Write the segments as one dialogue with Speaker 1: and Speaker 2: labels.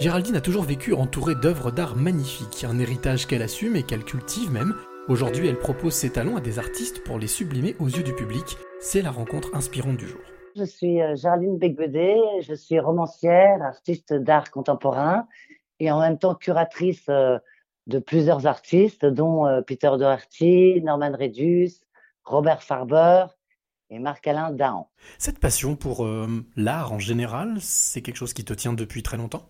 Speaker 1: Géraldine a toujours vécu entourée d'œuvres d'art magnifiques, un héritage qu'elle assume et qu'elle cultive même. Aujourd'hui, elle propose ses talents à des artistes pour les sublimer aux yeux du public. C'est la rencontre inspirante du jour.
Speaker 2: Je suis euh, Géraldine Becbedé, je suis romancière, artiste d'art contemporain et en même temps curatrice euh, de plusieurs artistes, dont euh, Peter Doherty, Norman Redus, Robert Farber et Marc-Alain Dahan.
Speaker 1: Cette passion pour l'art en général, c'est quelque chose qui te tient depuis très longtemps?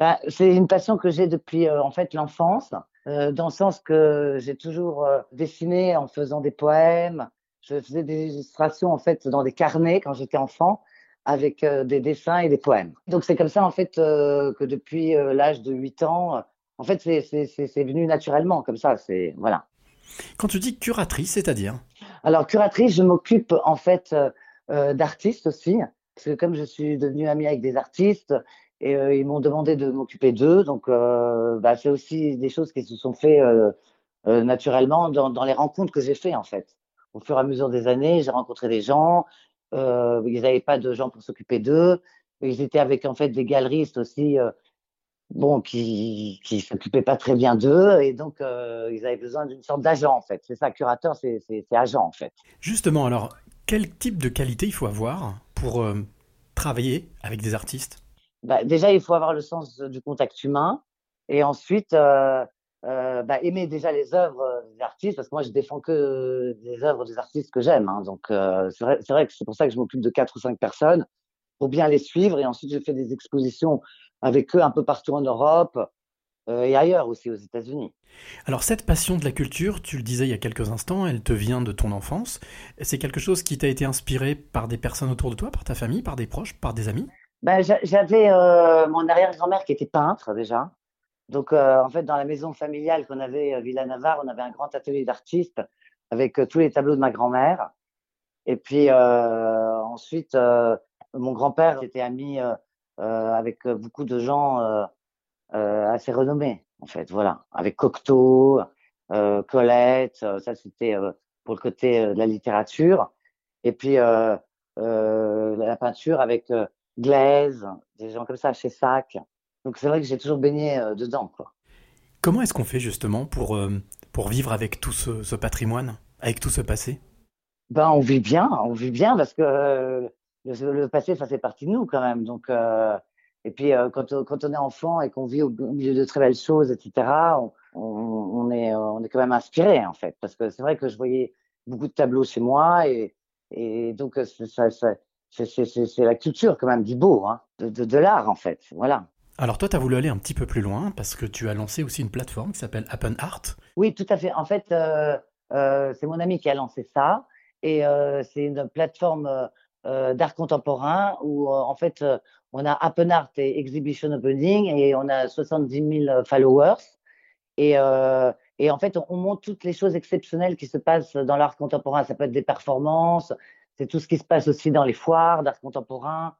Speaker 2: Bah, c'est une passion que j'ai depuis euh, en fait l'enfance, euh, dans le sens que j'ai toujours euh, dessiné en faisant des poèmes. Je faisais des illustrations en fait dans des carnets quand j'étais enfant, avec des dessins et des poèmes. Donc c'est comme ça en fait que depuis l'âge de 8 ans, en fait c'est venu naturellement comme ça. C'est voilà.
Speaker 1: Quand tu dis curatrice, c'est-à-dire?
Speaker 2: Alors curatrice, je m'occupe en fait d'artistes aussi, parce que comme je suis devenue amie avec des artistes, et euh, ils m'ont demandé de m'occuper d'eux. Donc, euh, bah, c'est aussi des choses qui se sont faites euh, naturellement dans, les rencontres que j'ai fait en fait. Au fur et à mesure des années, j'ai rencontré des gens. ils n'avaient pas de gens pour s'occuper d'eux. Ils étaient avec en fait des galeristes aussi bon, qui qui s'occupaient pas très bien d'eux et donc ils avaient besoin d'une sorte d'agent en fait. C'est ça, curateur, c'est agent en fait.
Speaker 1: Justement, alors quel type de qualité il faut avoir pour travailler avec des artistes?
Speaker 2: Bah, déjà, il faut avoir le sens du contact humain et ensuite euh, euh, bah, aimer déjà les œuvres des artistes parce que moi, je défends que des œuvres des artistes que j'aime. Hein, donc, euh, c'est vrai, vrai, que c'est pour ça que je m'occupe de quatre ou cinq personnes pour bien les suivre et ensuite je fais des expositions avec eux un peu partout en Europe et ailleurs aussi aux États-Unis.
Speaker 1: Alors cette passion de la culture, tu le disais il y a quelques instants, elle te vient de ton enfance. C'est quelque chose qui t'a été inspiré par des personnes autour de toi, par ta famille, par des proches, par des amis?
Speaker 2: Ben, J'avais euh, mon arrière-grand-mère qui était peintre déjà. Donc, euh, en fait, dans la maison familiale qu'on avait à Villa Navarre, on avait un grand atelier d'artistes avec euh, tous les tableaux de ma grand-mère. Et puis ensuite, mon grand-père était ami avec beaucoup de gens assez renommés, en fait. Voilà, avec Cocteau, Colette. ça, c'était pour le côté de la littérature. Et puis la peinture avec Glaise, des gens comme ça, chez Sac. Donc c'est vrai que j'ai toujours baigné euh, dedans. Quoi.
Speaker 1: Comment est-ce qu'on fait justement pour, euh, pour vivre avec tout ce, patrimoine, avec tout ce passé?
Speaker 2: Ben, On vit bien, on vit bien parce que euh, le, passé, ça fait partie de nous quand même. Donc, et puis quand, quand, on est enfant et qu'on vit au, milieu de très belles choses, etc., on, on, est, on est quand même inspiré en fait. Parce que c'est vrai que je voyais beaucoup de tableaux chez moi et, et donc ça, ça, c'est la culture quand même du beau, hein, de, de, l'art en fait. Voilà.
Speaker 1: Alors toi, tu as voulu aller un petit peu plus loin parce que tu as lancé aussi une plateforme qui s'appelle Happen Art.
Speaker 2: Oui, tout à fait. En fait, euh, euh, c'est mon ami qui a lancé ça et euh, c'est une plateforme d'art contemporain où en fait on a Happen Art et Exhibition Opening et on a 70 000 followers et, et en fait on montre toutes les choses exceptionnelles qui se passent dans l'art contemporain. Ça peut être des performances, c'est tout ce qui se passe aussi dans les foires d'art contemporain.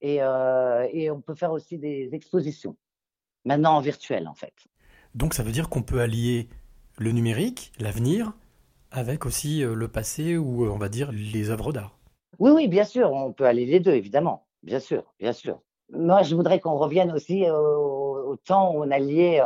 Speaker 2: Et, euh, et, on peut faire aussi des expositions, maintenant en virtuel en fait.
Speaker 1: Donc ça veut dire qu'on peut allier le numérique, l'avenir, avec aussi euh, le passé ou euh, on va dire les œuvres d'art.
Speaker 2: Oui, oui, bien sûr, on peut allier les deux, évidemment, bien sûr, bien sûr. Moi, je voudrais qu'on revienne aussi au, temps où on alliait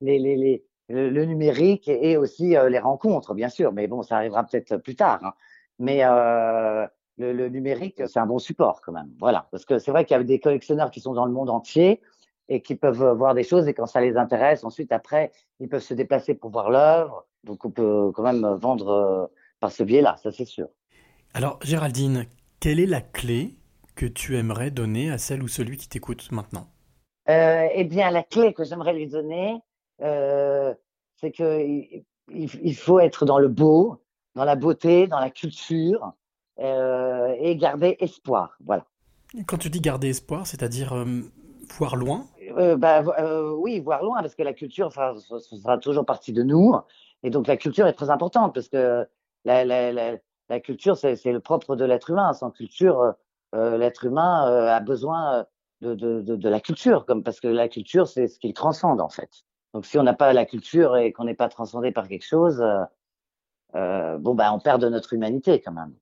Speaker 2: les, les, les, le, numérique et aussi les rencontres, bien sûr, mais bon, ça arrivera peut-être plus tard. Hein. Mais euh, le, numérique, c'est un bon support quand même. Voilà, parce que c'est vrai qu'il y a des collectionneurs qui sont dans le monde entier et qui peuvent voir des choses et quand ça les intéresse, ensuite après, ils peuvent se déplacer pour voir l'œuvre. Donc on peut quand même vendre euh, par ce biais-là, ça c'est sûr.
Speaker 1: Alors Géraldine, quelle est la clé que tu aimerais donner à celle ou celui qui t'écoute maintenant?
Speaker 2: Euh, Eh bien, la clé que j'aimerais lui donner, euh, c'est qu'il il faut être dans le beau, dans la beauté, dans la culture euh, et garder espoir. Voilà.
Speaker 1: Quand tu dis garder espoir, c'est-à-dire euh, voir loin?
Speaker 2: Euh, bah, Oui, voir loin, parce que la culture, ça, sera toujours partie de nous. Et donc la culture est très importante, parce que la, la, la, la culture, c'est le propre de l'être humain. Sans culture, l'être humain a besoin de, de, de, de, la culture, comme, parce que la culture, c'est ce qu'il transcende, en fait. Donc si on n'a pas la culture et qu'on n'est pas transcendé par quelque chose, euh, bon, bah, on perd de notre humanité quand même.